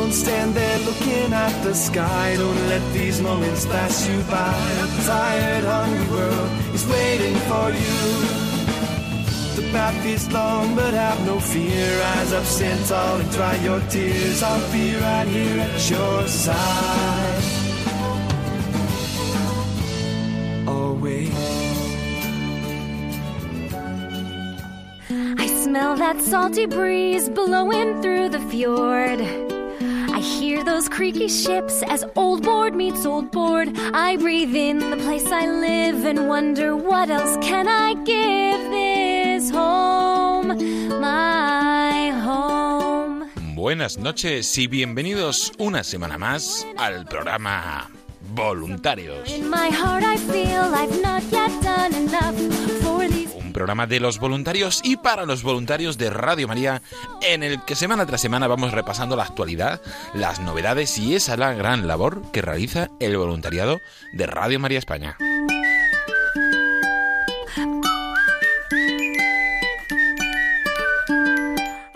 Don't stand there looking at the sky. Don't let these moments pass you by. A tired, hungry world is waiting for you. The path is long, but have no fear. Rise up, stand tall, and dry your tears. I'll be right here at your side. Always. I smell that salty breeze blowing through the fjord. Hear those creaky ships as old board meets old board. I breathe in the place I live and wonder what else can I give this home, my home. Buenas noches y bienvenidos una semana más al programa Voluntarios. In my heart I feel I've not yet done enough Un programa de los voluntarios y para los voluntarios de Radio María, en el que semana tras semana vamos repasando la actualidad, las novedades y esa la gran labor que realiza el voluntariado de Radio María España.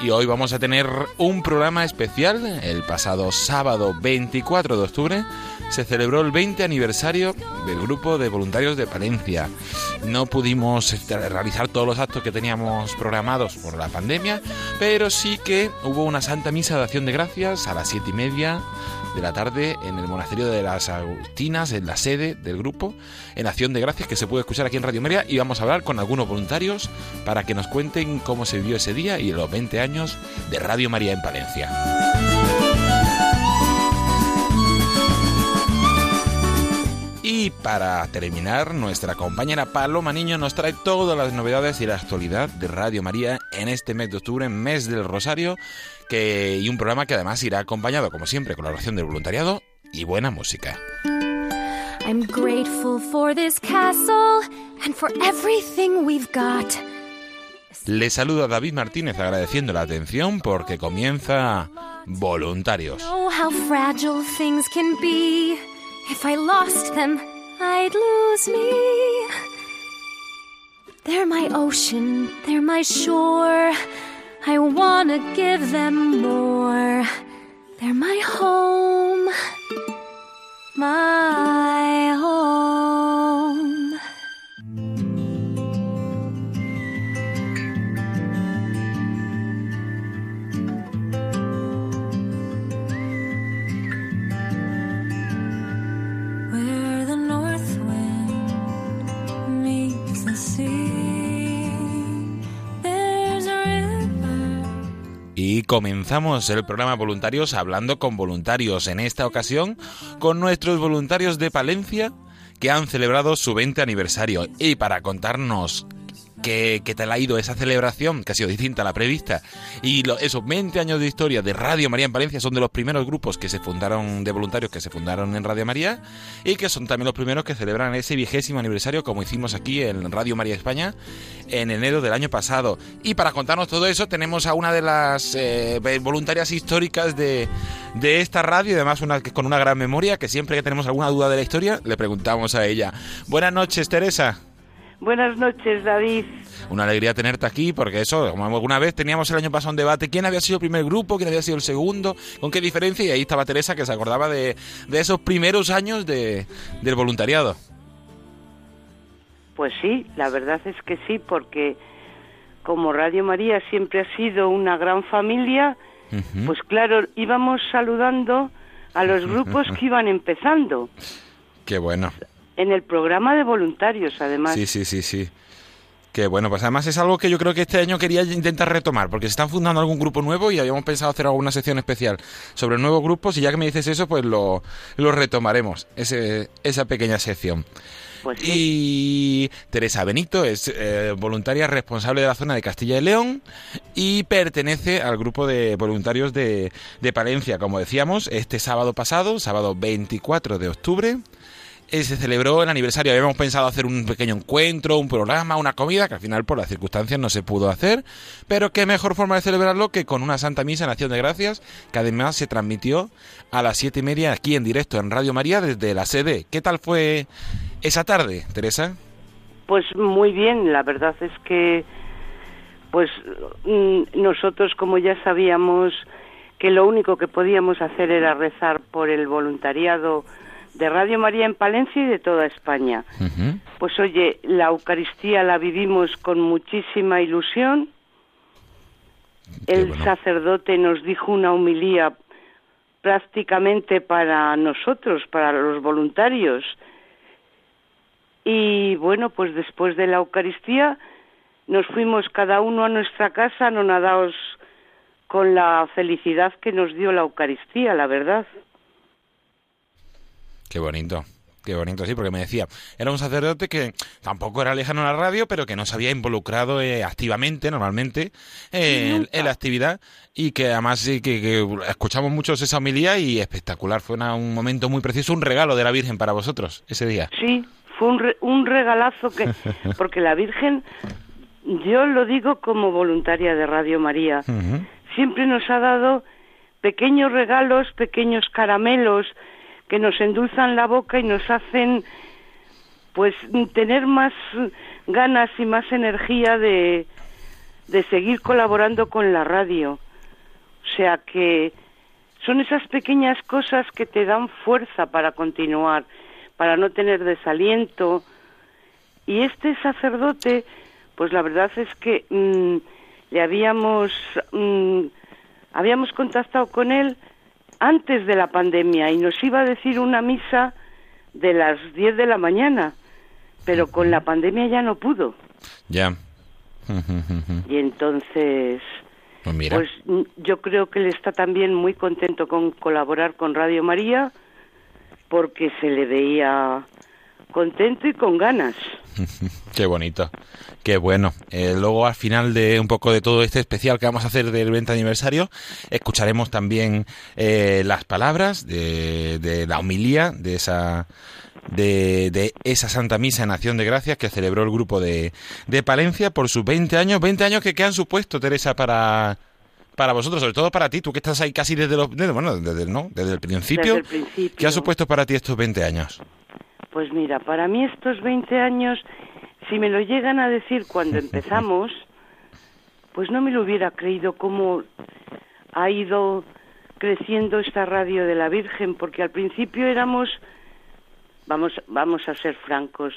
Y hoy vamos a tener un programa especial. El pasado sábado 24 de octubre se celebró el 20 aniversario del grupo de voluntarios de Palencia. No pudimos este, realizar todos los actos que teníamos programados por la pandemia, pero sí que hubo una santa misa de acción de gracias a las siete y media de la tarde en el monasterio de las Agustinas, en la sede del grupo, en acción de gracias que se puede escuchar aquí en Radio María y vamos a hablar con algunos voluntarios para que nos cuenten cómo se vivió ese día y los 20 años de Radio María en Palencia. Y para terminar, nuestra compañera Paloma Niño nos trae todas las novedades y la actualidad de Radio María en este mes de octubre, mes del Rosario, que, y un programa que además irá acompañado, como siempre, con la oración del voluntariado y buena música. I'm grateful for this castle and for everything we've got. Le saluda David Martínez agradeciendo la atención porque comienza Voluntarios. know how fragile things can be. If I lost them, I'd lose me. They're my ocean, they're my shore. I wanna give them more. They're my home, my Comenzamos el programa Voluntarios hablando con voluntarios, en esta ocasión con nuestros voluntarios de Palencia que han celebrado su 20 aniversario. Y para contarnos qué, tal ha ido esa celebración, que ha sido distinta a la prevista, y esos 20 años de historia de Radio María en Palencia son de los primeros grupos que se fundaron, de voluntarios que se fundaron en Radio María, y que son también los primeros que celebran ese vigésimo aniversario, como hicimos aquí en Radio María España, en enero del año pasado. Y para contarnos todo eso tenemos a una de las eh, voluntarias históricas de, de esta radio, además una, con una gran memoria, que siempre que tenemos alguna duda de la historia, le preguntamos a ella. Buenas noches, Teresa. Buenas noches, David. Una alegría tenerte aquí, porque eso, como alguna vez teníamos el año pasado un debate, ¿quién había sido el primer grupo? ¿Quién había sido el segundo? ¿Con qué diferencia? Y ahí estaba Teresa, que se acordaba de, de esos primeros años de, del voluntariado. Pues sí, la verdad es que sí, porque como Radio María siempre ha sido una gran familia, pues claro, íbamos saludando a los grupos que iban empezando Qué bueno. En el programa de voluntarios, además. Sí, sí, sí, sí. Que bueno, pues además es algo que yo creo que este año quería intentar retomar, porque se están fundando algún grupo nuevo y habíamos pensado hacer alguna sección especial sobre nuevos grupos y ya que me dices eso, pues lo, lo retomaremos, ese, esa pequeña sección. Pues sí. Y Teresa Benito es eh, voluntaria responsable de la zona de Castilla y León y pertenece al grupo de voluntarios de, de Palencia. Como decíamos, este sábado pasado, sábado 24 de octubre, eh, se celebró el aniversario. Habíamos pensado hacer un pequeño encuentro, un programa, una comida, que al final por las circunstancias no se pudo hacer. Pero qué mejor forma de celebrarlo que con una Santa Misa en Acción de Gracias, que además se transmitió a las siete y media aquí en directo en Radio María desde la sede. ¿Qué tal fue esa tarde, Teresa? Pues muy bien, la verdad es que pues mm, nosotros como ya sabíamos que lo único que podíamos hacer era rezar por el voluntariado de Radio María en Palencia y de toda España. Pues oye, la Eucaristía la vivimos con muchísima ilusión. Qué El bueno. sacerdote nos dijo una humilía prácticamente para nosotros, para los voluntarios. Y bueno, pues después de la Eucaristía nos fuimos cada uno a nuestra casa anonadados con la felicidad que nos dio la Eucaristía, la verdad. Qué bonito. Qué bonito, sí, porque me decía, era un sacerdote que tampoco era lejano a la radio, pero que no se había involucrado eh, activamente, normalmente, eh, en, la actividad y que además sí, que, que escuchamos muchos esa homilía y espectacular. Fue una- un momento muy preciso, un regalo de la Virgen para vosotros ese día. Sí, fue un, re- un regalazo que, porque la Virgen, yo lo digo como voluntaria de Radio María, siempre nos ha dado pequeños regalos, pequeños caramelos que nos endulzan la boca y nos hacen pues tener más ganas y más energía de, de seguir colaborando con la radio. O sea que son esas pequeñas cosas que te dan fuerza para continuar, para no tener desaliento. Y este sacerdote, pues la verdad es que mm, le habíamos mm, habíamos contactado con él antes de la pandemia y nos iba a decir una misa de las 10 de la mañana, pero con la pandemia ya no pudo. Ya. Y entonces, Pues mira. pues mm, yo creo que él está también muy contento con colaborar con Radio María porque se le veía contento y con ganas. Qué bonito, qué bueno. Eh, luego al final de un poco de todo este especial que vamos a hacer del 20 aniversario, escucharemos también eh, las palabras de, de la homilía de esa de, de esa Santa Misa en Acción de Gracias que celebró el grupo de, de Palencia por sus 20 años, 20 años que, que han supuesto, Teresa, para para vosotros, sobre todo para ti, tú que estás ahí casi desde los desde, bueno, desde, ¿no? desde el principio. Desde el principio. ¿Qué ha supuesto para ti estos 20 años? Pues mira, para mí estos 20 años, si me lo llegan a decir cuando empezamos, pues no me lo hubiera creído cómo ha ido creciendo esta radio de la Virgen, porque al principio éramos, vamos, vamos a ser francos,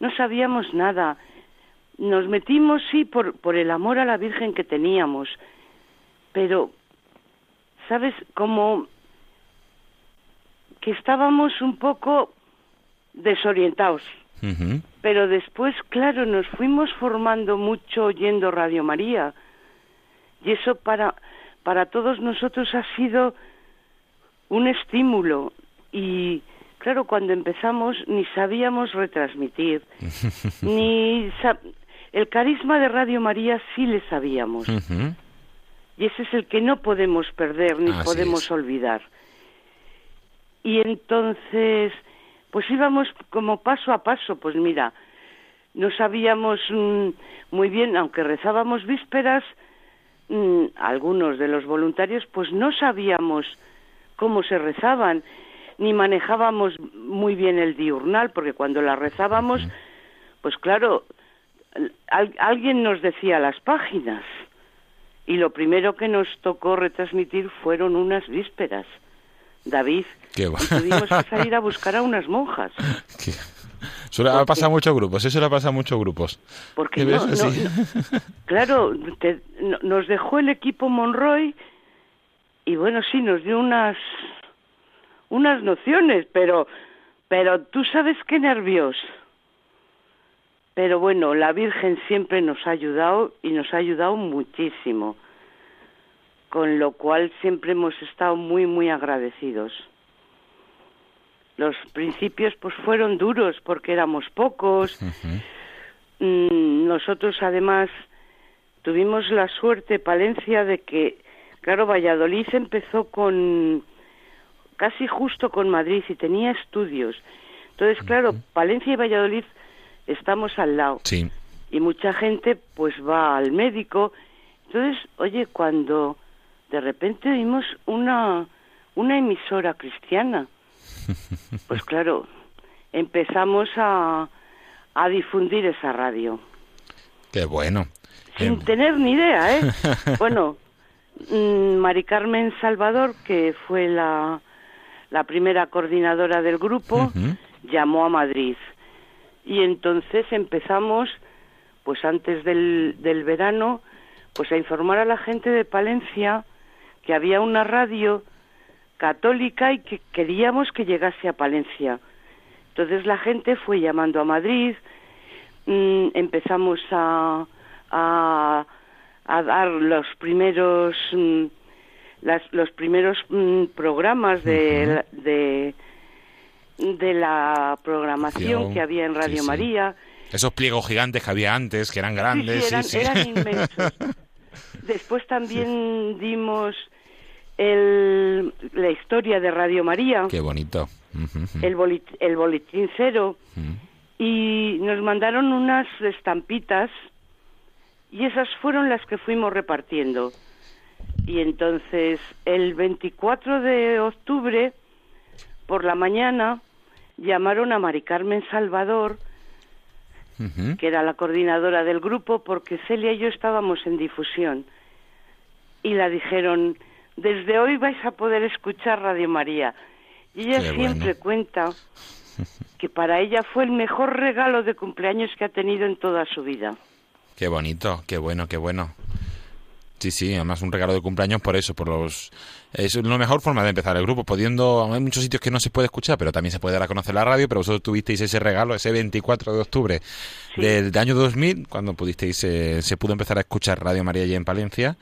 no sabíamos nada. Nos metimos, sí, por, por el amor a la Virgen que teníamos, pero, ¿sabes? Como que estábamos un poco desorientados. Pero después, claro, nos fuimos formando mucho oyendo Radio María. Y eso para, para todos nosotros ha sido un estímulo. Y claro, cuando empezamos ni sabíamos retransmitir, ni sa- el carisma de Radio María sí le sabíamos. Y ese es el que no podemos perder ni Así podemos es. olvidar. Y entonces, pues íbamos como paso a paso, pues mira, no sabíamos mm, muy bien, aunque rezábamos vísperas, mm, algunos de los voluntarios, pues no sabíamos cómo se rezaban, ni manejábamos muy bien el diurnal, porque cuando la rezábamos, pues claro, al- alguien nos decía las páginas. Y lo primero que nos tocó retransmitir fueron unas vísperas. David, Qué va- y tuvimos que salir a buscar a unas monjas. Que- Eso ha pasado a muchos grupos, eso le ha pasado a muchos grupos. Porque ¿Qué no, no- no- claro, te- no- nos dejó el equipo Monroy y bueno, sí, nos dio unas unas nociones, pero pero tú sabes qué nervios. Pero bueno, la Virgen siempre nos ha ayudado y nos ha ayudado muchísimo, con lo cual siempre hemos estado muy, muy agradecidos. Los principios pues fueron duros porque éramos pocos. Mm, nosotros además tuvimos la suerte, Palencia, de que, claro, Valladolid empezó con casi justo con Madrid y tenía estudios. Entonces, claro, Palencia y Valladolid estamos al lado. Sí. Y mucha gente pues va al médico. Entonces, oye, cuando de repente oímos una, una emisora cristiana, pues claro, empezamos a, a difundir esa radio. Qué bueno. Sin tener ni idea, ¿eh? bueno, mm, Mari Carmen Salvador, que fue la, la primera coordinadora del grupo, llamó a Madrid y entonces empezamos, pues antes del, del verano, pues a informar a la gente de Palencia que había una radio católica y que queríamos que llegase a Palencia. Entonces la gente fue llamando a Madrid, mm, empezamos a, a, a, dar los primeros mm, las, los primeros mm, programas de, de de la programación que había en Radio María. Esos pliegos gigantes que había antes, que eran grandes. Sí, eran, inmensos. Después también dimos el, la historia de Radio María. Qué bonito. el, el boletín cero. Y nos mandaron unas estampitas y esas fueron las que fuimos repartiendo. Y entonces el 24 de octubre por la mañana llamaron a Mari Carmen Salvador, que era la coordinadora del grupo, porque Celia y yo estábamos en difusión. Y la dijeron, desde hoy vais a poder escuchar Radio María. Y ella siempre cuenta que para ella fue el mejor regalo de cumpleaños que ha tenido en toda su vida. Qué bonito, qué bueno, qué bueno. Sí, sí, además un regalo de cumpleaños por eso, por los... Es la mejor forma de empezar el grupo, pudiendo... Hay muchos sitios que no se puede escuchar, pero también se puede dar a conocer la radio, pero vosotros tuvisteis ese regalo, ese 24 de octubre del, año 2000, cuando pudisteis, eh, se pudo empezar a escuchar Radio María allí en Palencia.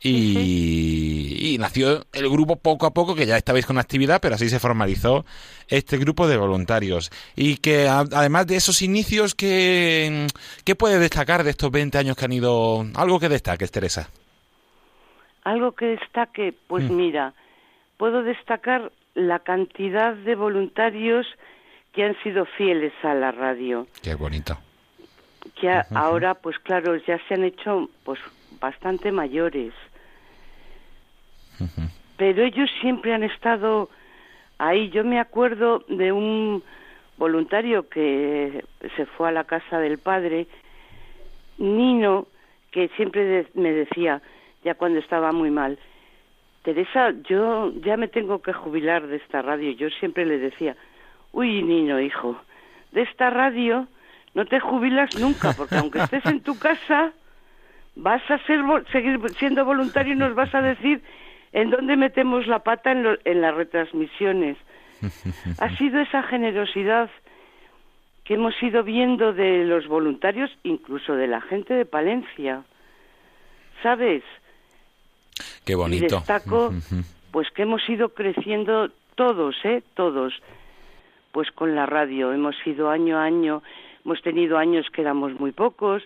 Y, y, nació el grupo poco a poco, que ya estabais con actividad, pero así se formalizó este grupo de voluntarios. Y que además de esos inicios, ¿qué, ¿qué puede destacar de estos 20 años que han ido? Algo que destaque, Teresa. Algo que destaque, pues mm. mira, puedo destacar la cantidad de voluntarios que han sido fieles a la radio. Qué bonito. Que ahora, pues claro, ya se han hecho pues bastante mayores. Pero ellos siempre han estado ahí. Yo me acuerdo de un voluntario que se fue a la casa del padre, Nino, que siempre me decía, ya cuando estaba muy mal. Teresa, yo ya me tengo que jubilar de esta radio. Yo siempre le decía, uy, niño, hijo, de esta radio no te jubilas nunca, porque aunque estés en tu casa, vas a ser, seguir siendo voluntario y nos vas a decir en dónde metemos la pata en, en las retransmisiones. ha sido esa generosidad que hemos ido viendo de los voluntarios, incluso de la gente de Palencia. ¿Sabes? Qué bonito. Y destaco, pues que hemos ido creciendo todos, ¿eh? Todos. Pues con la radio. Hemos ido año a año. Hemos tenido años que éramos muy pocos.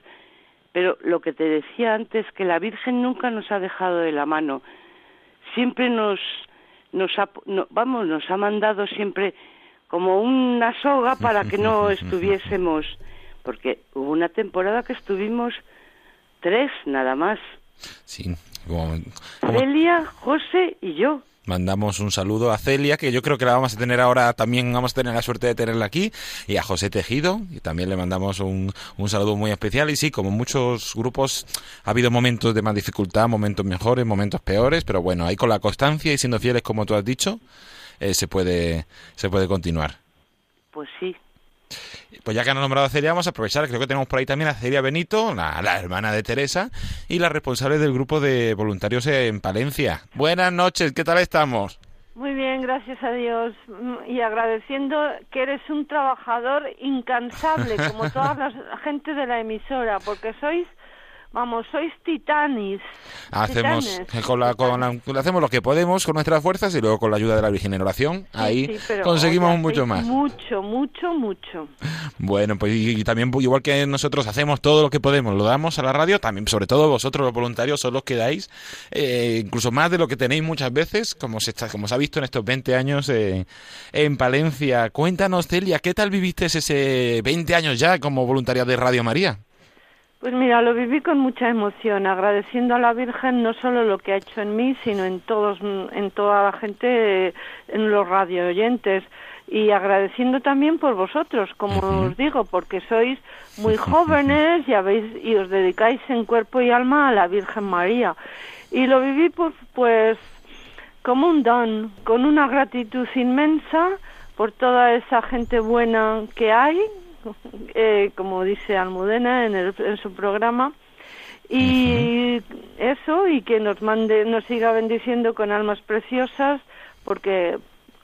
Pero lo que te decía antes, que la Virgen nunca nos ha dejado de la mano. Siempre nos, nos ha, vamos, nos ha mandado siempre como una soga para que no estuviésemos. Porque hubo una temporada que estuvimos tres nada más. Sí, Celia, José y yo. Mandamos un saludo a Celia, que yo creo que la vamos a tener ahora, también vamos a tener la suerte de tenerla aquí, y a José Tejido, y también le mandamos un, un saludo muy especial. Y sí, como muchos grupos, ha habido momentos de más dificultad, momentos mejores, momentos peores, pero bueno, ahí con la constancia y siendo fieles, como tú has dicho, eh, se, puede, se puede continuar. Pues sí, pues ya que han nombrado a Celia, vamos a aprovechar, creo que tenemos por ahí también a Celia Benito, la, hermana de Teresa, y la responsable del grupo de voluntarios en Palencia. Buenas noches, ¿qué tal estamos? Muy bien, gracias a Dios mm, y agradeciendo que eres un trabajador incansable, como toda la gente de la emisora, porque sois Vamos, sois titanis. Hacemos, hacemos lo que podemos con nuestras fuerzas y luego con la ayuda de la Virgen en oración, ahí conseguimos mucho más. Mucho, mucho, mucho. Bueno, pues y, también igual que nosotros hacemos todo lo que podemos, lo damos a la radio, también sobre todo vosotros los voluntarios son los que dais, eh, incluso más de lo que tenéis muchas veces, como se, está, como se ha visto en estos 20 años eh, en Palencia. Cuéntanos, Celia, ¿qué tal viviste ese 20 años ya como voluntaria de Radio María? Pues mira, lo viví con mucha emoción, agradeciendo a la Virgen no solo lo que ha hecho en mí, sino en todos, en toda la gente, en los radio oyentes y agradeciendo también por vosotros, como os digo, porque sois muy jóvenes y habéis y os dedicáis en cuerpo y alma a la Virgen María. Y lo viví pues, pues como un don, con una gratitud inmensa por toda esa gente buena que hay, eh, como dice Almudena en, el, en su programa, y eso, y que nos mande, nos siga bendiciendo con almas preciosas, porque,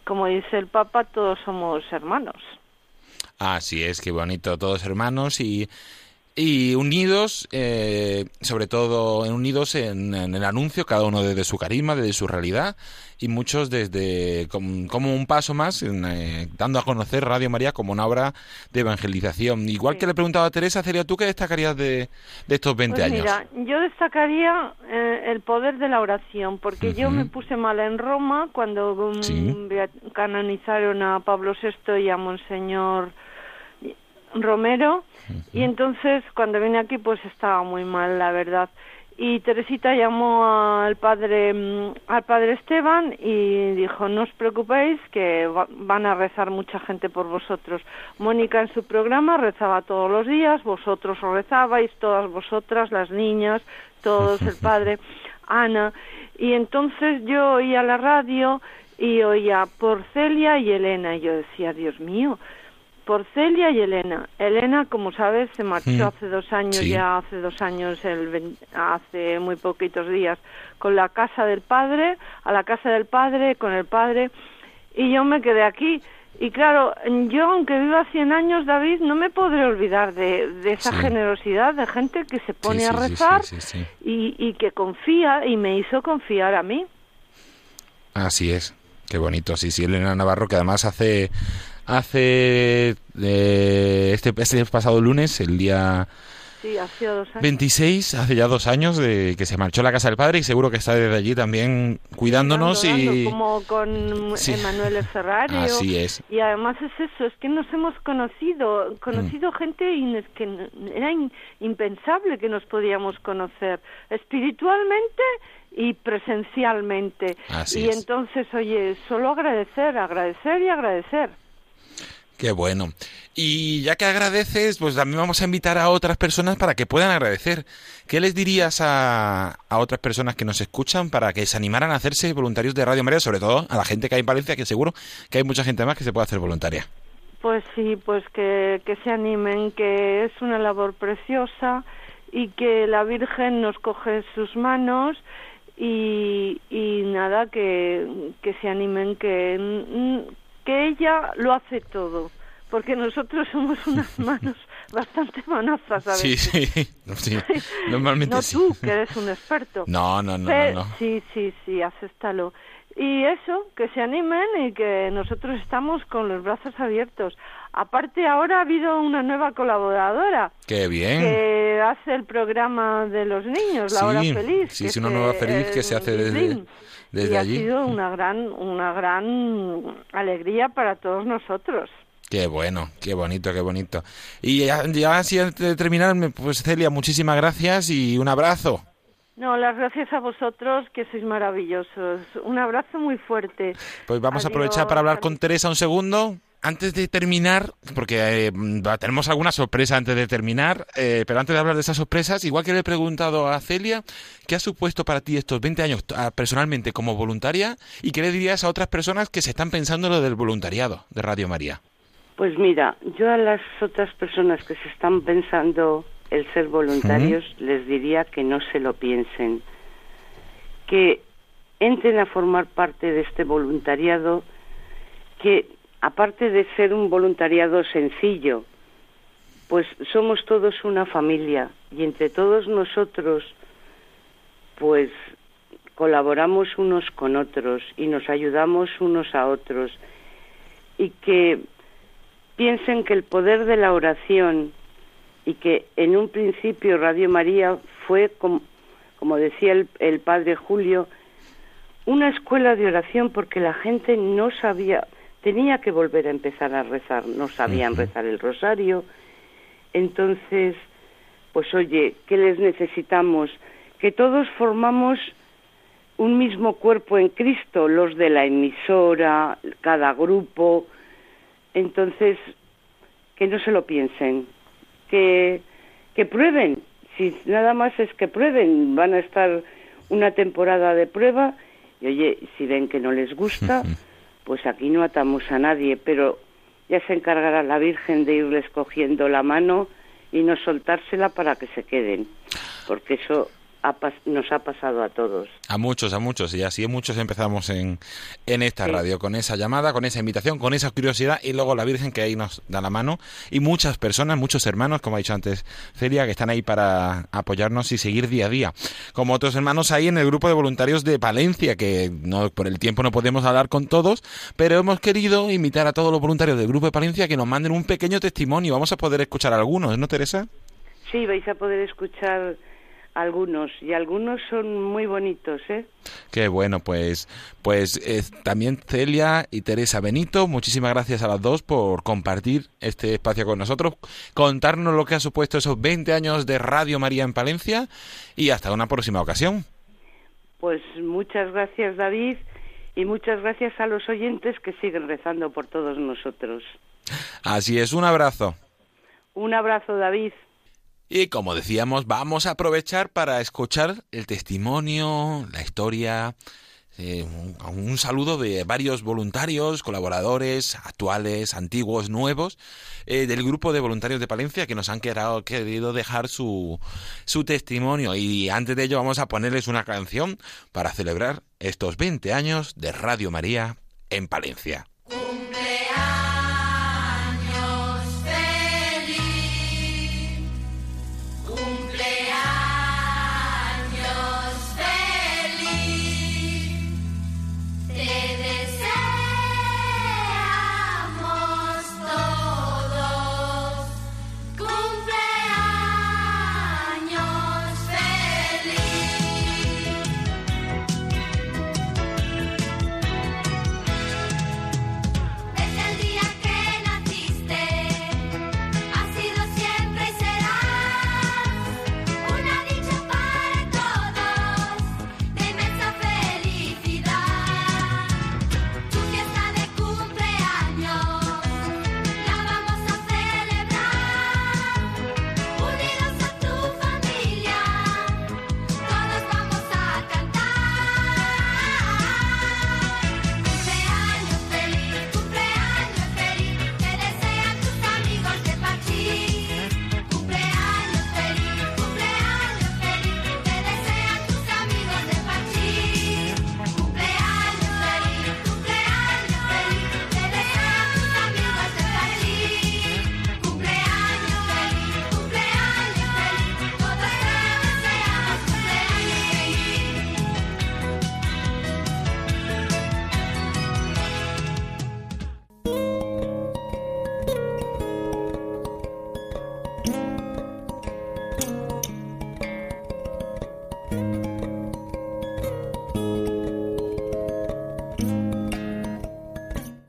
como dice el Papa, todos somos hermanos. Así es, qué bonito, todos hermanos y y unidos, eh, sobre todo unidos en, el anuncio, cada uno desde su carisma, desde su realidad, y muchos desde como, un paso más, eh, dando a conocer Radio María como una obra de evangelización. Igual que le preguntaba a Teresa, sería ¿tú qué destacarías de, estos 20 pues años? Mira, yo destacaría eh, el poder de la oración, porque yo me puse mal en Roma cuando um, canonizaron a Pablo VI y a Monseñor Romero y entonces cuando vine aquí pues estaba muy mal la verdad. Y Teresita llamó al padre mm, al padre Esteban y dijo no os preocupéis que van a rezar mucha gente por vosotros Mónica en su programa rezaba todos los días vosotros os rezabais todas vosotras las niñas todos el padre Ana. Y entonces yo oía la radio y oía por Celia y Elena. Y yo decía Dios mío por Celia y Elena. Elena, como sabes, se marchó hace dos años, ya hace dos años, el, hace muy poquitos días, con la casa del padre, a la casa del padre, con el padre, y yo me quedé aquí. Y claro, yo aunque viva 100 años, David, no me podré olvidar de, esa generosidad de gente que se pone a rezar y, y que confía y me hizo confiar a mí. Así es. Qué bonito, sí, sí, Elena Navarro, que además hace hace eh, este, este, pasado lunes, el día 26, hace ya dos años de que se marchó a la casa del padre y seguro que está desde allí también cuidándonos y como con Emanuel Ferrari Así es. Y además es eso, es que nos hemos conocido, conocido mm. gente que era impensable que nos podíamos conocer espiritualmente y presencialmente. y entonces, oye, solo agradecer, agradecer y agradecer. Qué bueno. Y ya que agradeces, pues también vamos a invitar a otras personas para que puedan agradecer. ¿Qué les dirías a, a otras personas que nos escuchan para que se animaran a hacerse voluntarios de Radio María, sobre todo a la gente que hay en Valencia, que seguro que hay mucha gente más que se puede hacer voluntaria? Pues sí, pues que, se animen, que es una labor preciosa y que la Virgen nos coge sus manos y, y nada, que, que se animen, que que ella lo hace todo, porque nosotros somos unas manos bastante manazas a veces. Sí, sí, normalmente no tú, que eres un experto. No, no, no, no, Sí, sí, sí, acéptalo. Y eso, que se animen y que nosotros estamos con los brazos abiertos. Aparte, ahora ha habido una nueva colaboradora. ¡Qué bien! Que hace el programa de los niños, La Hora Feliz. Sí, sí, una nueva feliz que se hace desde y ha sido una gran, una gran alegría para todos nosotros. Qué bueno, qué bonito, qué bonito. Y ya, así antes de terminar, pues Celia, muchísimas gracias y un abrazo. No, las gracias a vosotros, que sois maravillosos. Un abrazo muy fuerte. Pues vamos a aprovechar para hablar con Teresa un segundo antes de terminar, porque eh, tenemos alguna sorpresa antes de terminar, eh, pero antes de hablar de esas sorpresas, igual que le he preguntado a Celia, ¿qué ha supuesto para ti estos 20 años ah, personalmente como voluntaria y qué le dirías a otras personas que se están pensando lo del voluntariado de Radio María? Pues mira, yo a las otras personas que se están pensando el ser voluntarios les diría que no se lo piensen, que entren a formar parte de este voluntariado que aparte de ser un voluntariado sencillo, pues somos todos una familia y entre todos nosotros pues colaboramos unos con otros y nos ayudamos unos a otros. Y que piensen que el poder de la oración y que en un principio Radio María fue, como, decía el, el padre Julio, una escuela de oración porque la gente no sabía, tenía que volver a empezar a rezar, no sabían rezar el rosario. Entonces, pues oye, ¿qué les necesitamos? Que todos formamos un mismo cuerpo en Cristo, los de la emisora, cada grupo. Entonces, que no se lo piensen, que, que prueben. Si nada más es que prueben, van a estar una temporada de prueba y oye, si ven que no les gusta, pues aquí no atamos a nadie, pero ya se encargará la Virgen de irles cogiendo la mano y no soltársela para que se queden, porque eso nos ha pasado a todos. A muchos, a muchos, y así muchos empezamos en, en esta radio, con esa llamada, con esa invitación, con esa curiosidad, y luego la Virgen que ahí nos da la mano, y muchas personas, muchos hermanos, como ha dicho antes Celia, que están ahí para apoyarnos y seguir día a día. Como otros hermanos ahí en el grupo de voluntarios de Palencia, que no por el tiempo no podemos hablar con todos, pero hemos querido invitar a todos los voluntarios del grupo de Palencia que nos manden un pequeño testimonio. Vamos a poder escuchar algunos, ¿no, Teresa? Sí, vais a poder escuchar algunos y algunos son muy bonitos, ¿eh? Qué bueno, pues pues eh, también Celia y Teresa Benito, muchísimas gracias a las dos por compartir este espacio con nosotros, contarnos lo que ha supuesto esos 20 años de Radio María en Palencia y hasta una próxima ocasión. Pues muchas gracias David y muchas gracias a los oyentes que siguen rezando por todos nosotros. Así es, un abrazo. Un abrazo David. Y como decíamos, vamos a aprovechar para escuchar el testimonio, la historia, eh, un, saludo de varios voluntarios, colaboradores, actuales, antiguos, nuevos, eh, del grupo de voluntarios de Palencia que nos han querido, dejar su, su testimonio. Y antes de ello vamos a ponerles una canción para celebrar estos 20 años de Radio María en Palencia.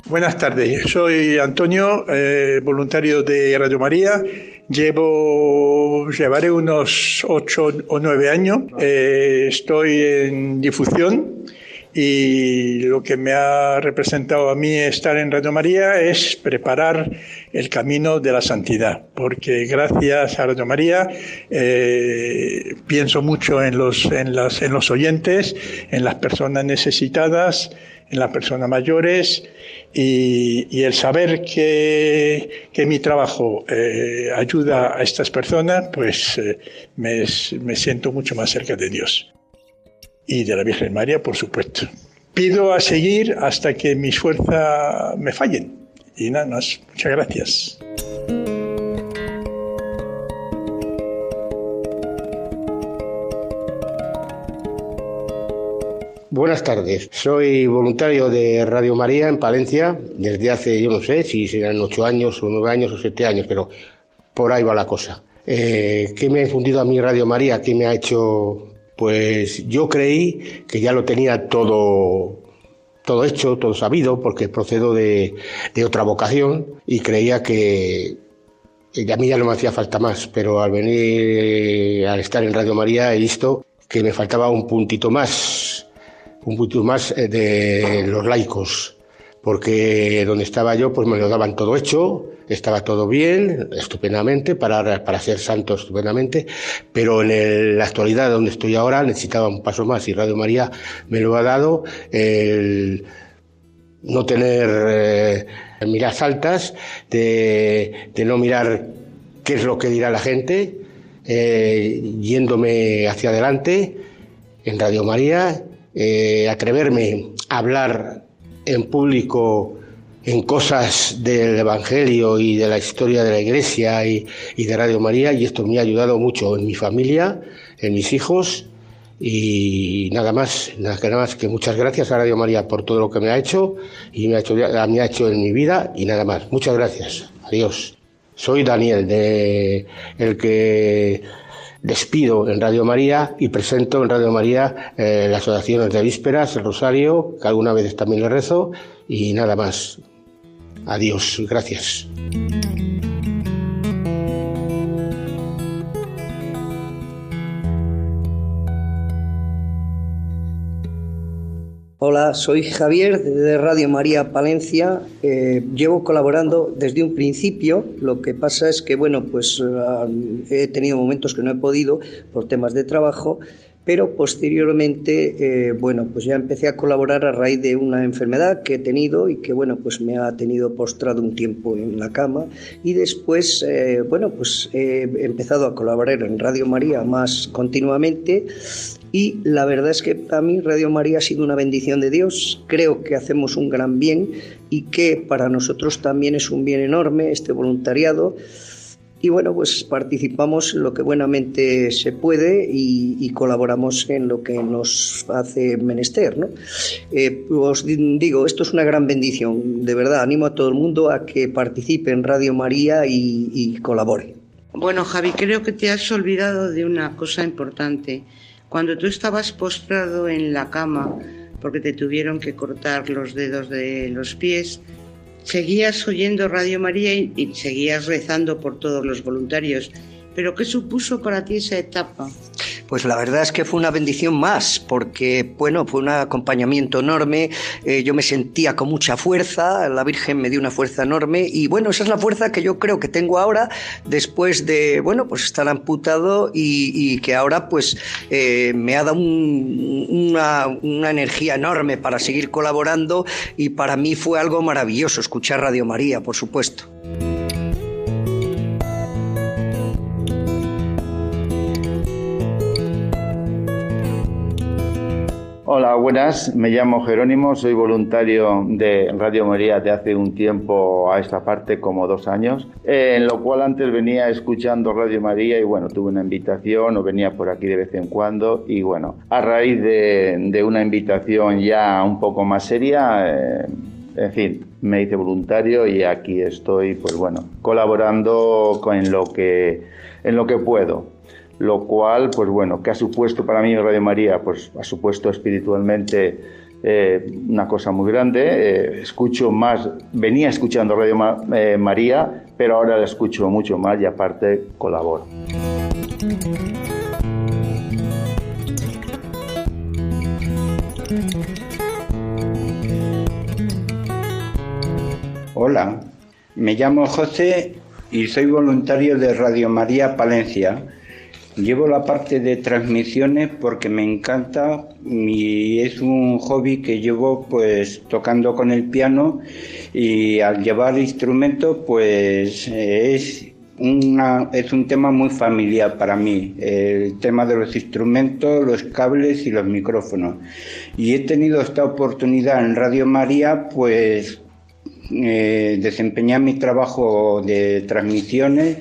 Buenas tardes, soy Antonio, eh, voluntario de Radio María. Llevo, llevaré unos ocho o nueve años. Eh, estoy en difusión y lo que me ha representado a mí estar en Radio María es preparar el camino de la santidad, porque gracias a Radio María eh, pienso mucho en los, en, las, en los oyentes, en las personas necesitadas, en las personas mayores y, el saber que, mi trabajo eh, ayuda a estas personas, pues eh, me, me siento mucho más cerca de Dios y de la Virgen María, por supuesto. pido a seguir hasta que mis fuerzas me fallen. Y nada más, muchas gracias. Buenas tardes, soy voluntario de Radio María en Palencia desde hace, yo no sé si serán ocho años o nueve años o siete años, pero por ahí va la cosa. Eh, ¿Qué me ha infundido a mí Radio María? ¿Qué me ha hecho? Pues yo creí que ya lo tenía todo todo hecho, todo sabido, porque procedo de, de otra vocación y creía que a mí ya no me hacía falta más, pero al venir, al estar en Radio María, he visto que me faltaba un puntito más, un puntito más eh, de los laicos, porque donde estaba yo, pues me lo daban todo hecho, estaba todo bien, estupendamente, para, para ser santo estupendamente, pero en la actualidad donde estoy ahora necesitaba un paso más y Radio María me lo ha dado el no tener eh, miras altas, de, de, no mirar qué es lo que dirá la gente, eh, yéndome hacia adelante en Radio María, eh, atreverme a hablar en público en cosas del Evangelio y de la historia de la Iglesia y, de Radio María y esto me ha ayudado mucho en mi familia, en mis hijos y nada más, nada más que muchas gracias a Radio María por todo lo que me ha hecho y me ha hecho, me ha hecho en mi vida y nada más. Muchas gracias. Adiós. Soy Daniel, de el que despido en Radio María y presento en Radio María eh, las oraciones de vísperas, el rosario, que alguna vez también le rezo, y nada más. Adiós, gracias. Hola, soy Javier de Radio María Palencia. Eh, llevo colaborando desde un principio. Lo que pasa es que, bueno, pues eh, he tenido momentos que no he podido por temas de trabajo, pero posteriormente, eh, bueno, pues ya empecé a colaborar a raíz de una enfermedad que he tenido y que, bueno, pues me ha tenido postrado un tiempo en la cama. Y después, bueno, pues he empezado a colaborar en Radio María más continuamente y la verdad es que para mí Radio María ha sido una bendición de Dios. Creo que hacemos un gran bien y que para nosotros también es un bien enorme este voluntariado. Y bueno, pues participamos lo que buenamente se puede y, colaboramos en lo que nos hace menester. ¿no? Eh, os digo, esto es una gran bendición. De verdad, animo a todo el mundo a que participe en Radio María y colabore. Bueno, Javi, creo que te has olvidado de una cosa importante. Cuando tú estabas postrado en la cama porque te tuvieron que cortar los dedos de los pies, seguías oyendo Radio María y, seguías rezando por todos los voluntarios. Pero ¿qué supuso para ti esa etapa? Pues la verdad es que fue una bendición más, porque bueno, fue un acompañamiento enorme, eh, yo me sentía con mucha fuerza, la Virgen me dio una fuerza enorme y bueno, esa es la fuerza que yo creo que tengo ahora después de, bueno, pues estar amputado y, que ahora pues eh, me ha dado una, una energía enorme para seguir colaborando y para mí fue algo maravilloso escuchar Radio María, por supuesto. Hola, buenas. Me llamo Jerónimo, soy voluntario de Radio María de hace un tiempo a esta parte, como dos años, en lo cual antes venía escuchando Radio María y bueno, tuve una invitación o venía por aquí de vez en cuando y bueno, a raíz de, una invitación ya un poco más seria, eh, en fin, me hice voluntario y aquí estoy, pues bueno, colaborando con lo que, en lo que puedo lo cual, pues bueno, que ha supuesto para mí Radio María, pues ha supuesto espiritualmente eh, una cosa muy grande. Eh, escucho más, venía escuchando Radio eh, María, pero ahora la escucho mucho más y aparte colaboro. Hola, me llamo José y soy voluntario de Radio María Palencia Llevo la parte de transmisiones porque me encanta y es un hobby que llevo pues tocando con el piano y al llevar instrumentos pues es una, es un tema muy familiar para mí, el tema de los instrumentos, los cables y los micrófonos. Y he tenido esta oportunidad en Radio María, pues, eh, desempeñar mi trabajo de transmisiones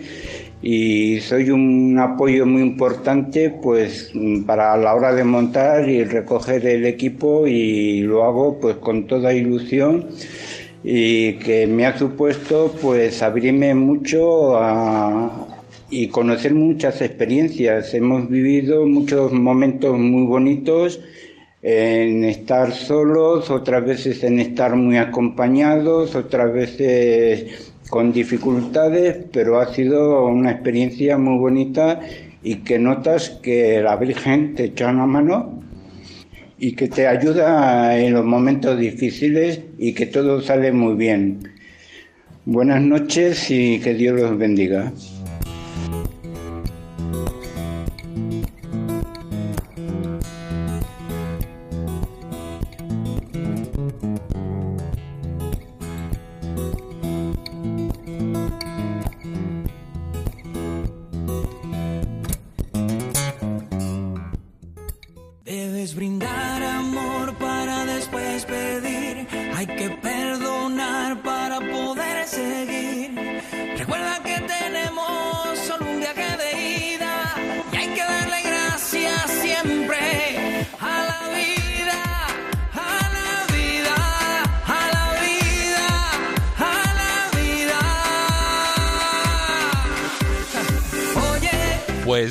y soy un apoyo muy importante pues para la hora de montar y recoger el equipo y lo hago pues con toda ilusión y que me ha supuesto pues abrirme mucho y conocer muchas experiencias. Hemos vivido muchos momentos muy bonitos en estar solos, otras veces en estar muy acompañados, otras veces con dificultades, pero ha sido una experiencia muy bonita y que notas que la Virgen te echa una mano y que te ayuda en los momentos difíciles y que todo sale muy bien. Buenas noches y que Dios los bendiga.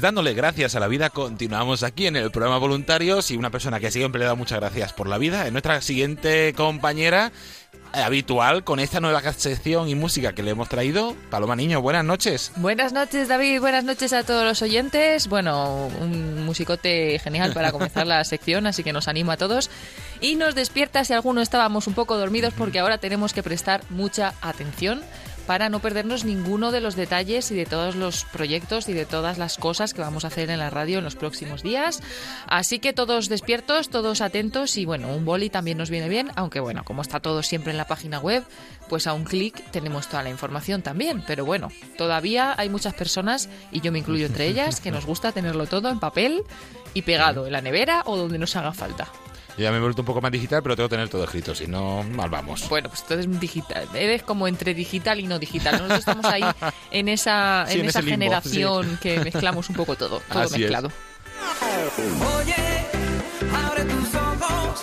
Dándole gracias a la vida, continuamos aquí en el programa Voluntarios y una persona que siempre le da muchas gracias por la vida es nuestra siguiente compañera eh, habitual con esta nueva sección y música que le hemos traído. Paloma Niño, buenas noches. Buenas noches, David. Buenas noches a todos los oyentes. Bueno, un musicote genial para comenzar la sección, así que nos animo a todos. Y nos despierta si alguno estábamos un poco dormidos porque ahora tenemos que prestar mucha atención para no perdernos ninguno de los detalles y de todos los proyectos y de todas las cosas que vamos a hacer en la radio en los próximos días. Así que todos despiertos, todos atentos y bueno, un boli también nos viene bien, aunque bueno, como está todo siempre en la página web, pues a un clic tenemos toda la información también. Pero bueno, todavía hay muchas personas, y yo me incluyo entre ellas, que nos gusta tenerlo todo en papel y pegado en la nevera o donde nos haga falta. Yo ya me he vuelto un poco más digital, pero tengo que tener todo escrito, si no, mal vamos. Bueno, pues entonces digital. Eres como entre digital y no digital. Nosotros estamos ahí en esa, en, esa generación que mezclamos un poco todo, todo mezclado. Oye, abre tus ojos,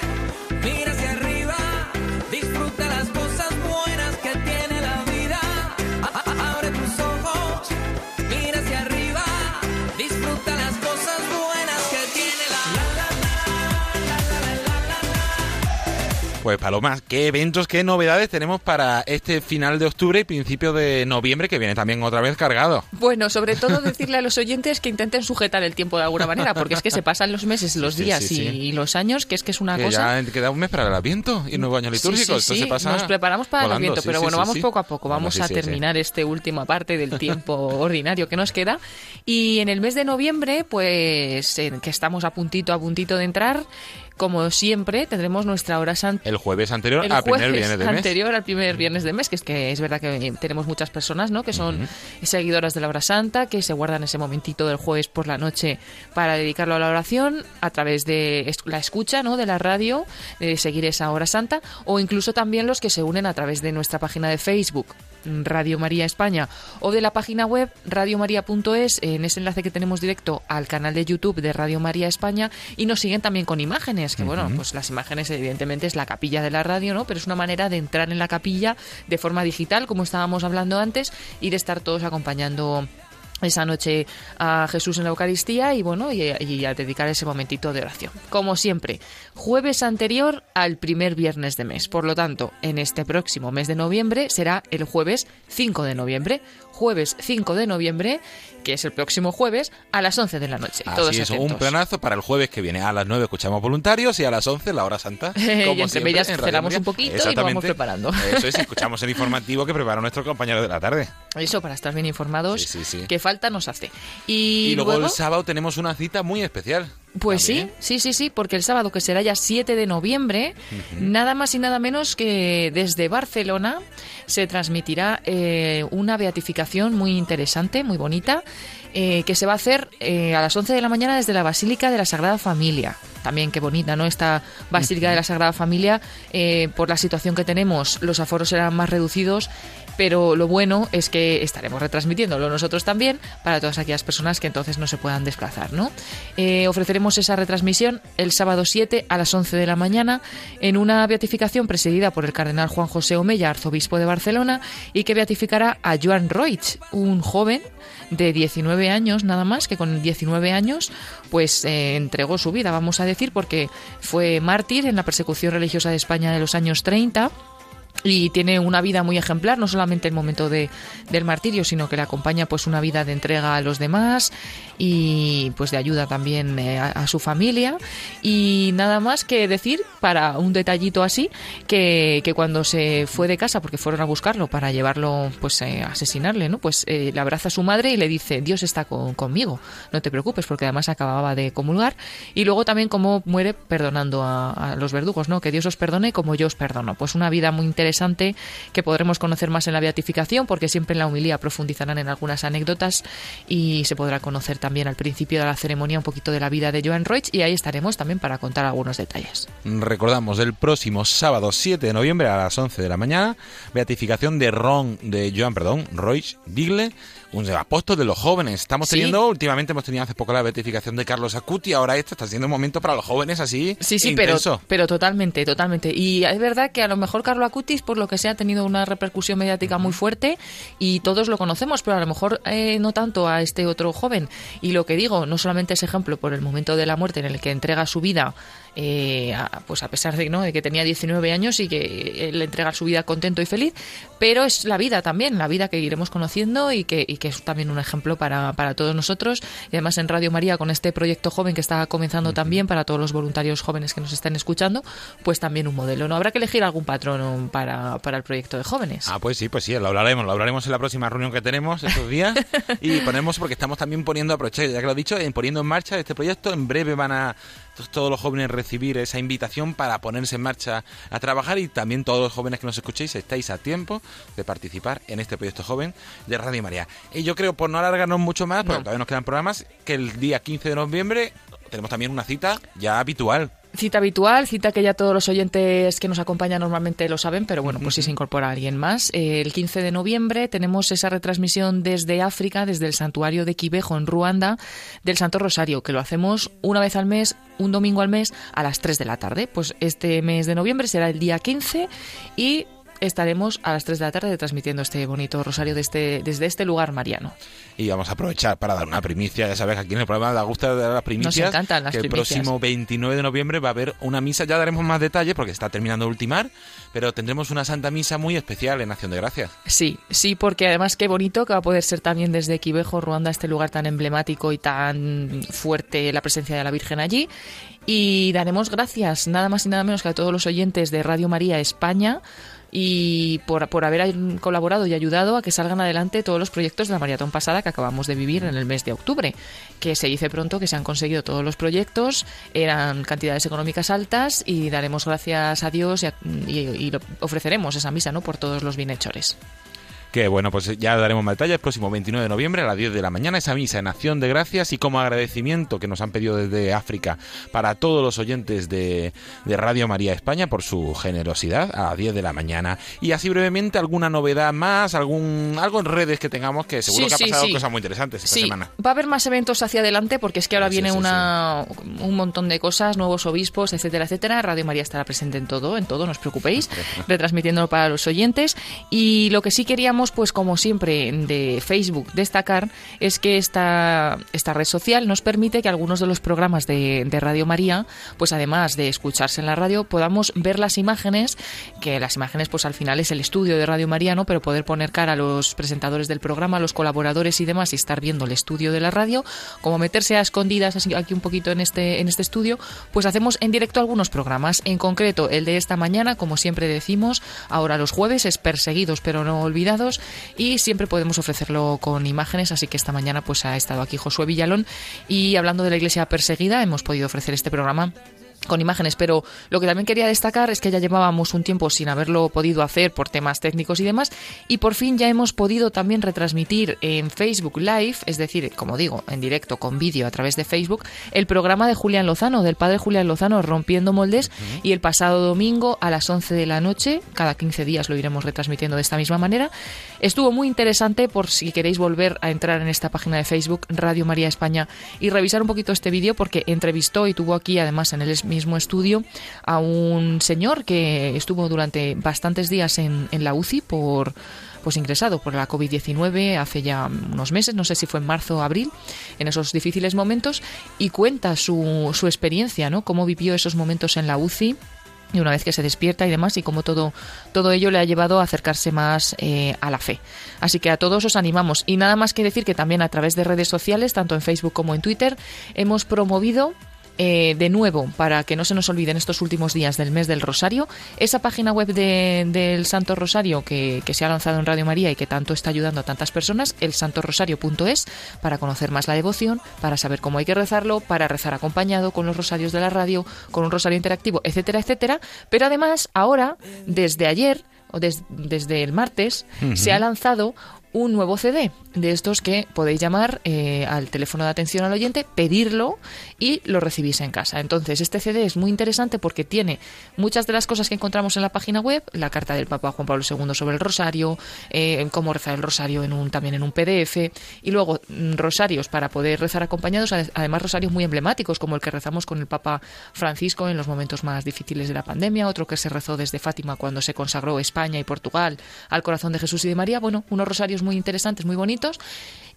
Pues Paloma, ¿qué eventos, qué novedades tenemos para este final de octubre y principio de noviembre que viene también otra vez cargado? Bueno, sobre todo decirle a los oyentes que intenten sujetar el tiempo de alguna manera, porque es que se pasan los meses, los días Y, los años, que es que es una cosa... Ya queda un mes para el Adviento y nuevos años litúrgicos. Sí, pasa nos preparamos para el Adviento, pero bueno, vamos poco a poco, vamos a terminar esta última parte del tiempo ordinario que nos queda. Y en el mes de noviembre, pues que estamos a puntito, a puntito de entrar, como siempre, tendremos nuestra hora santa. El jueves anterior al primer viernes de mes. anterior al primer viernes de mes, que es que es verdad que tenemos muchas personas, ¿no? Que son seguidoras de la hora santa, que se guardan ese momentito del jueves por la noche para dedicarlo a la oración a través de la escucha, ¿no? De la radio, de seguir esa hora santa, o incluso también los que se unen a través de nuestra página de Facebook, Radio María España, o de la página web radiomaria.es, en ese enlace que tenemos directo al canal de YouTube de Radio María España, y nos siguen también con imágenes, que bueno, pues las imágenes evidentemente es la capilla de la radio, ¿no? Pero es una manera de entrar en la capilla de forma digital, como estábamos hablando antes, y de estar todos acompañando esa noche a Jesús en la Eucaristía y bueno, y, a dedicar ese momentito de oración. Como siempre, jueves anterior al primer viernes de mes. Por lo tanto, en este próximo mes de noviembre será el jueves 5 de noviembre. Jueves 5 de noviembre que es el próximo jueves a las 11 de la noche. Así es, un planazo para el jueves que viene. A las 9 escuchamos voluntarios y a las 11 la hora santa. y entre medias esperamos un poquito y nos vamos preparando. Eso es, escuchamos el informativo que prepara nuestro compañero de la tarde. Eso, para estar bien informados, que falta nos hace. Y, luego, el sábado tenemos una cita muy especial. Pues sí, sí, sí, sí, porque el sábado, que será ya 7 de noviembre, nada más y nada menos que desde Barcelona se transmitirá eh, una beatificación muy interesante, muy bonita, eh, que se va a hacer eh, a las 11 de la mañana desde la Basílica de la Sagrada Familia. También qué bonita, ¿no? Esta Basílica de la Sagrada Familia, por la situación que tenemos, los aforos serán más reducidos pero lo bueno es que estaremos retransmitiéndolo nosotros también para todas aquellas personas que entonces no se puedan desplazar. ¿no? Eh, ofreceremos esa retransmisión el sábado 7 a las 11 de la mañana en una beatificación presidida por el cardenal Juan José Omeya, arzobispo de Barcelona, y que beatificará a Joan Roig, un joven de 19 años nada más, que con 19 años pues eh, entregó su vida, vamos a decir, porque fue mártir en la persecución religiosa de España de los años 30 y tiene una vida muy ejemplar, no solamente el momento de, del martirio, sino que le acompaña pues una vida de entrega a los demás y pues de ayuda también eh, a, su familia. Y nada más que decir para un detallito así que, que, cuando se fue de casa porque fueron a buscarlo para llevarlo pues eh, asesinarle no pues eh, le abraza a su madre y le dice Dios está conmigo no te preocupes porque además acababa de comulgar. Y luego también cómo muere perdonando a, a los verdugos no que Dios os perdone como yo os perdono pues una vida muy interesante que podremos conocer más en la beatificación porque siempre en la humilía profundizarán en algunas anécdotas y se podrá conocer también al principio de la ceremonia un poquito de la vida de Joan Roig y ahí estaremos también para contar algunos detalles. Recordamos el próximo sábado 7 de noviembre a las 11 de la mañana, beatificación de Ron de Joan, perdón, Roig Digle un apóstol de los jóvenes. Estamos teniendo, últimamente hemos tenido hace poco la beatificación de Carlos Acuti, ahora esto está siendo un momento para los jóvenes así. Sí, sí, pero, pero totalmente, totalmente. Y es verdad que a lo mejor Carlos Acutis, por lo que sea, ha tenido una repercusión mediática muy fuerte y todos lo conocemos, pero a lo mejor eh, no tanto a este otro joven. Y lo que digo, no solamente es ejemplo por el momento de la muerte en el que entrega su vida eh, pues a pesar de, ¿no? de que tenía 19 años y que él entrega su vida contento y feliz, pero es la vida también, la vida que iremos conociendo y que, y que es también un ejemplo para, para, todos nosotros. Y además en Radio María, con este proyecto joven que está comenzando también para todos los voluntarios jóvenes que nos están escuchando, pues también un modelo. ¿No habrá que elegir algún patrono para, para el proyecto de jóvenes? Ah, pues sí, pues sí, lo hablaremos, lo hablaremos en la próxima reunión que tenemos estos días y ponemos, porque estamos también poniendo, aprovechar, ya que lo he dicho, poniendo en marcha este proyecto. En breve van a todos los jóvenes recibir esa invitación para ponerse en marcha a trabajar. Y también todos los jóvenes que nos escuchéis estáis a tiempo de participar en este proyecto joven de Radio María. Y yo creo, por no alargarnos mucho más, porque todavía nos quedan programas, que el día 15 de noviembre tenemos también una cita ya habitual Cita habitual, cita que ya todos los oyentes que nos acompañan normalmente lo saben, pero bueno, pues si se incorpora alguien más. Eh, el 15 de noviembre tenemos esa retransmisión desde África, desde el santuario de Quibejo en Ruanda, del Santo Rosario, que lo hacemos una vez al mes, un domingo al mes, a las 3 de la tarde. Pues este mes de noviembre será el día 15 y estaremos a las 3 de la tarde transmitiendo este bonito rosario este, desde este lugar mariano. Y vamos a aprovechar para dar una primicia. Ya sabes, aquí en el programa da gusto de las primicias. Nos encantan las que El próximo 29 de noviembre va a haber una misa. Ya daremos más detalles porque está terminando de ultimar. Pero tendremos una Santa Misa muy especial en Acción de Gracias. Sí, sí, porque además qué bonito que va a poder ser también desde Quibejo, Ruanda, este lugar tan emblemático y tan fuerte la presencia de la Virgen allí. Y daremos gracias nada más y nada menos que a todos los oyentes de Radio María España y por, por haber colaborado y ayudado a que salgan adelante todos los proyectos de la maratón pasada que acabamos de vivir en el mes de octubre, que se dice pronto que se han conseguido todos los proyectos, eran cantidades económicas altas y daremos gracias a Dios y, y ofreceremos esa misa ¿no? por todos los bienhechores. Que bueno, pues ya daremos más detalles el próximo 29 de noviembre a las 10 de la mañana, esa misa en acción de gracias y como agradecimiento que nos han pedido desde África para todos los oyentes de, Radio María España por su generosidad a las 10 de la mañana. Y así brevemente alguna novedad más, algún algo en redes que tengamos que seguro que ha pasado cosas muy interesantes esta semana. Va a haber más eventos hacia adelante porque es que ahora viene una, un montón de cosas, nuevos obispos, etcétera, etcétera. Radio María estará presente en todo, en todo, no os preocupéis, retransmitiéndolo para los oyentes. Y lo que sí queríamos pues como siempre, de Facebook destacar es que esta, esta red social nos permite que algunos de los programas de, de, Radio María, pues además de escucharse en la radio, podamos ver las imágenes, que las imágenes pues al final es el estudio de Radio María, ¿no? Pero poder poner cara a los presentadores del programa, a los colaboradores y demás y estar viendo el estudio de la radio, como meterse a escondidas aquí un poquito en este, en este estudio, pues hacemos en directo algunos programas, en concreto el de esta mañana, como siempre decimos, ahora los jueves es Perseguidos pero no olvidados, y siempre podemos ofrecerlo con imágenes, así que esta mañana pues ha estado aquí Josué Villalón. Y hablando de la iglesia perseguida hemos podido ofrecer este programa con imágenes, pero lo que también quería destacar es que ya llevábamos un tiempo sin haberlo podido hacer por temas técnicos y demás, y por fin ya hemos podido también retransmitir en Facebook Live, es decir, como digo, en directo con vídeo a través de Facebook, el programa de Julián Lozano, del padre Julián Lozano, Rompiendo Moldes, y el pasado domingo a las 11 de la noche, cada 15 días lo iremos retransmitiendo de esta misma manera. Estuvo muy interesante por si queréis volver a entrar en esta página de Facebook, Radio María España, y revisar un poquito este vídeo, porque entrevistó y tuvo aquí además en el mismo estudio a un señor que estuvo durante bastantes días en, en la UCI por pues ingresado por la COVID-19 hace ya unos meses, no sé si fue en marzo o abril, en esos difíciles momentos, y cuenta su, su experiencia, ¿no? Cómo vivió esos momentos en la UCI y una vez que se despierta y demás y cómo todo todo ello le ha llevado a acercarse más eh, a la fe así que a todos os animamos y nada más que decir que también a través de redes sociales tanto en Facebook como en Twitter hemos promovido eh, de nuevo, para que no se nos olviden estos últimos días del mes del Rosario, esa página web del Santo Rosario que, se ha lanzado en Radio María y que tanto está ayudando a tantas personas, el santorosario.es, para conocer más la devoción, para saber cómo hay que rezarlo, para rezar acompañado con los rosarios de la radio, con un rosario interactivo, etcétera, etcétera. Pero además, ahora, desde ayer, o desde el martes, se ha lanzado un nuevo CD de estos que podéis llamar eh, al teléfono de atención al oyente, pedirlo y lo recibís en casa. Entonces, este CD es muy interesante porque tiene muchas de las cosas que encontramos en la página web, la carta del Papa Juan Pablo II sobre el rosario, eh, cómo rezar el rosario en un, también en un PDF, y luego mm, rosarios para poder rezar acompañados, además rosarios muy emblemáticos, como el que rezamos con el Papa Francisco en los momentos más difíciles de la pandemia, otro que se rezó desde Fátima cuando se consagró España y Portugal al corazón de Jesús y de María, bueno, unos rosarios muy interesantes, muy bonitos,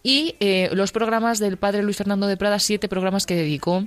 y eh, los programas del padre Luis Fernando de Prada, siete programas que dedicó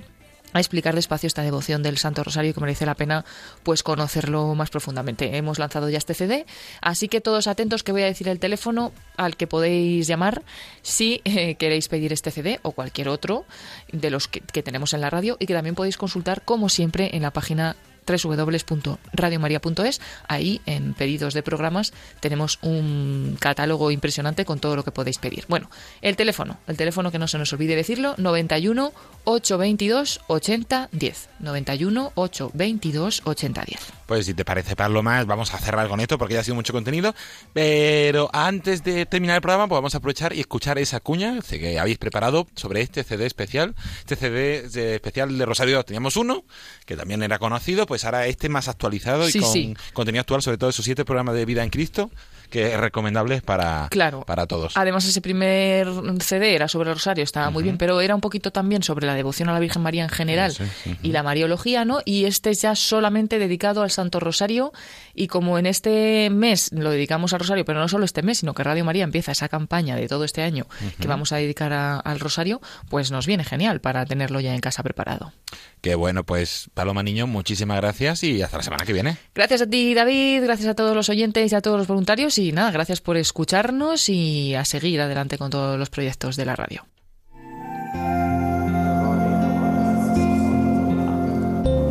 a explicar despacio esta devoción del Santo Rosario que merece la pena pues conocerlo más profundamente. Hemos lanzado ya este CD, así que todos atentos que voy a decir el teléfono al que podéis llamar si eh, queréis pedir este CD o cualquier otro de los que, que tenemos en la radio y que también podéis consultar como siempre en la página www.radiomaria.es. Ahí, en pedidos de programas, tenemos un catálogo impresionante con todo lo que podéis pedir. Bueno, el teléfono, el teléfono que no se nos olvide decirlo, 91 822 80 10. 91 822 80 10. Pues si te parece, más vamos a cerrar con esto porque ya ha sido mucho contenido. Pero antes de terminar el programa, pues vamos a aprovechar y escuchar esa cuña que habéis preparado sobre este CD especial. Este CD especial de Rosario teníamos uno, que también era conocido, pues ahora este más actualizado y con contenido actual sobre todo esos siete programas de vida en Cristo que es recomendable para, claro. para todos. Además, ese primer CD era sobre el rosario, estaba muy bien, pero era un poquito también sobre la devoción a la Virgen María en general y la mariología, ¿no? Y este es ya solamente dedicado al Santo Rosario y como en este mes lo dedicamos al Rosario, pero no solo este mes, sino que Radio María empieza esa campaña de todo este año que vamos a dedicar al Rosario, pues nos viene genial para tenerlo ya en casa preparado. Qué bueno, pues Paloma Niño, muchísimas gracias y hasta la semana que viene. Gracias a ti, David, gracias a todos los oyentes y a todos los voluntarios y nada, gracias por escucharnos y a seguir adelante con todos los proyectos de la radio.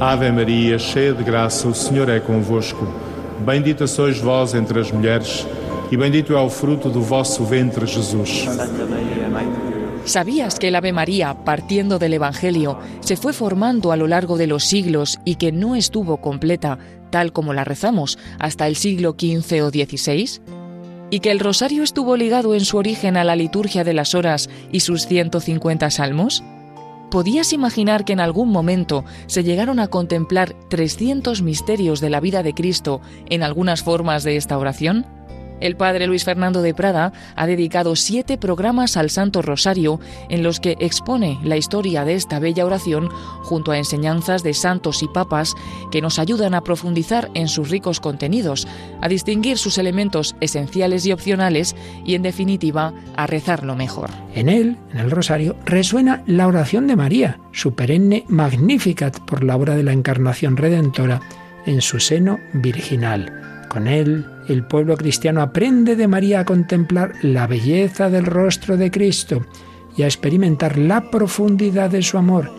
Ave María, cheia de graça, o Senhor é convosco. Bendita sois vós entre as mulheres, e bendito é o fruto do vosso ventre, Jesus. ¿Sabías que el Ave María, partiendo del Evangelio, se fue formando a lo largo de los siglos y que no estuvo completa, tal como la rezamos, hasta el siglo XV o XVI? ¿Y que el rosario estuvo ligado en su origen a la liturgia de las horas y sus 150 salmos? ¿Podías imaginar que en algún momento se llegaron a contemplar 300 misterios de la vida de Cristo en algunas formas de esta oración? El padre Luis Fernando de Prada ha dedicado siete programas al Santo Rosario en los que expone la historia de esta bella oración junto a enseñanzas de santos y papas que nos ayudan a profundizar en sus ricos contenidos, a distinguir sus elementos esenciales y opcionales y en definitiva a rezarlo mejor. En él, en el Rosario, resuena la oración de María, su perenne Magnificat por la obra de la encarnación redentora en su seno virginal. Con él, el pueblo cristiano aprende de María a contemplar la belleza del rostro de Cristo y a experimentar la profundidad de su amor.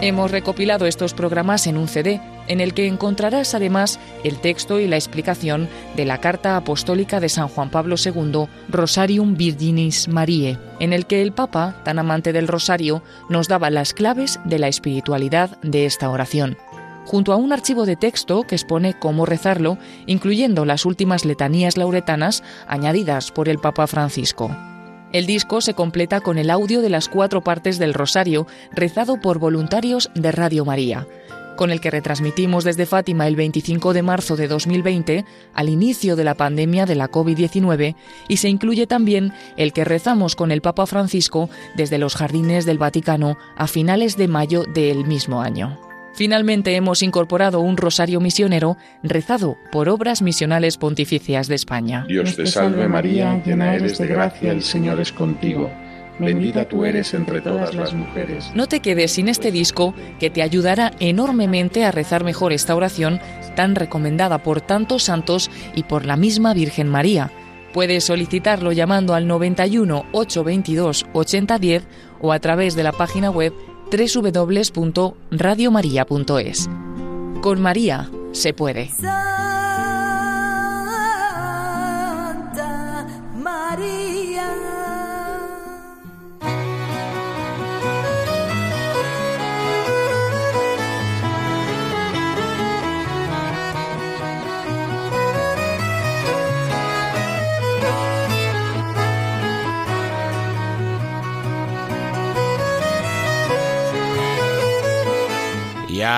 Hemos recopilado estos programas en un CD en el que encontrarás además el texto y la explicación de la Carta Apostólica de San Juan Pablo II, Rosarium Virginis Mariae, en el que el Papa, tan amante del rosario, nos daba las claves de la espiritualidad de esta oración junto a un archivo de texto que expone cómo rezarlo, incluyendo las últimas letanías lauretanas añadidas por el Papa Francisco. El disco se completa con el audio de las cuatro partes del rosario rezado por voluntarios de Radio María, con el que retransmitimos desde Fátima el 25 de marzo de 2020, al inicio de la pandemia de la COVID-19, y se incluye también el que rezamos con el Papa Francisco desde los jardines del Vaticano a finales de mayo del mismo año. Finalmente hemos incorporado un rosario misionero rezado por obras misionales pontificias de España. Dios te salve María, llena eres de gracia, el Señor es contigo. Bendita tú eres entre todas las mujeres. No te quedes sin este disco que te ayudará enormemente a rezar mejor esta oración tan recomendada por tantos santos y por la misma Virgen María. Puedes solicitarlo llamando al 91 822 8010 o a través de la página web www.radiomaria.es. Con María se puede.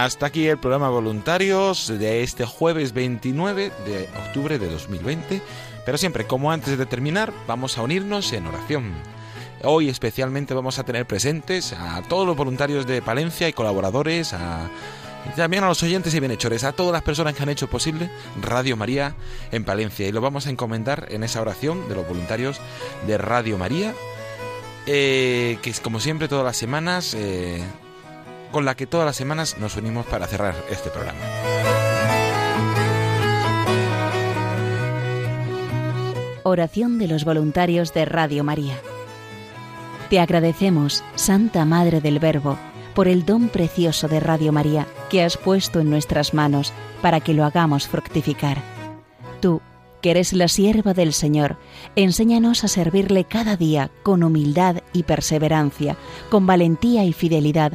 Hasta aquí el programa Voluntarios de este jueves 29 de octubre de 2020. Pero siempre, como antes de terminar, vamos a unirnos en oración. Hoy especialmente vamos a tener presentes a todos los voluntarios de Palencia y colaboradores, a, también a los oyentes y bienhechores, a todas las personas que han hecho posible Radio María en Palencia. Y lo vamos a encomendar en esa oración de los voluntarios de Radio María, eh, que es como siempre todas las semanas... Eh, con la que todas las semanas nos unimos para cerrar este programa. Oración de los voluntarios de Radio María. Te agradecemos, Santa Madre del Verbo, por el don precioso de Radio María que has puesto en nuestras manos para que lo hagamos fructificar. Tú, que eres la sierva del Señor, enséñanos a servirle cada día con humildad y perseverancia, con valentía y fidelidad,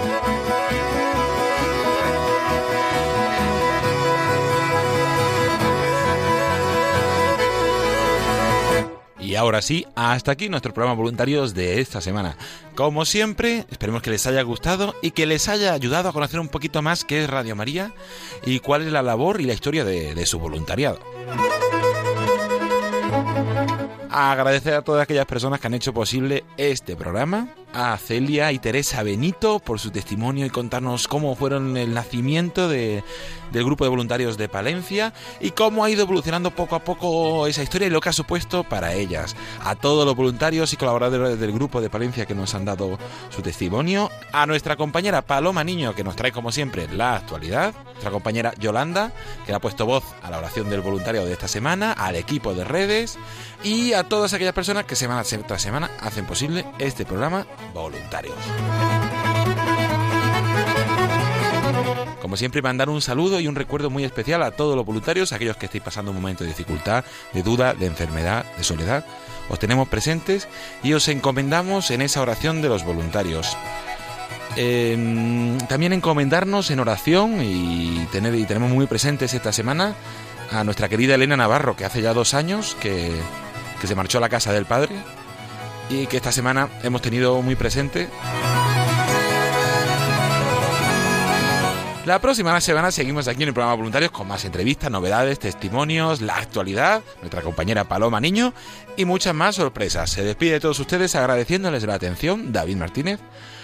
Y ahora sí, hasta aquí nuestro programa voluntarios de esta semana. Como siempre, esperemos que les haya gustado y que les haya ayudado a conocer un poquito más qué es Radio María y cuál es la labor y la historia de, de su voluntariado agradecer a todas aquellas personas que han hecho posible este programa, a Celia y Teresa Benito por su testimonio y contarnos cómo fueron el nacimiento de, del grupo de voluntarios de Palencia y cómo ha ido evolucionando poco a poco esa historia y lo que ha supuesto para ellas. A todos los voluntarios y colaboradores del grupo de Palencia que nos han dado su testimonio, a nuestra compañera Paloma Niño que nos trae como siempre la actualidad, nuestra compañera Yolanda que ha puesto voz a la oración del voluntario de esta semana, al equipo de redes. Y a todas aquellas personas que semana tras semana hacen posible este programa Voluntarios. Como siempre, mandar un saludo y un recuerdo muy especial a todos los voluntarios, aquellos que estéis pasando un momento de dificultad, de duda, de enfermedad, de soledad. Os tenemos presentes y os encomendamos en esa oración de los voluntarios. Em, también encomendarnos en oración y, tener, y tenemos muy presentes esta semana a nuestra querida Elena Navarro, que hace ya dos años que que se marchó a la casa del padre y que esta semana hemos tenido muy presente. La próxima semana seguimos aquí en el programa Voluntarios con más entrevistas, novedades, testimonios, la actualidad, nuestra compañera Paloma Niño y muchas más sorpresas. Se despide de todos ustedes agradeciéndoles la atención David Martínez.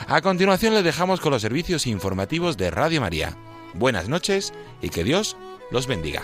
A continuación les dejamos con los servicios informativos de Radio María. Buenas noches y que Dios los bendiga.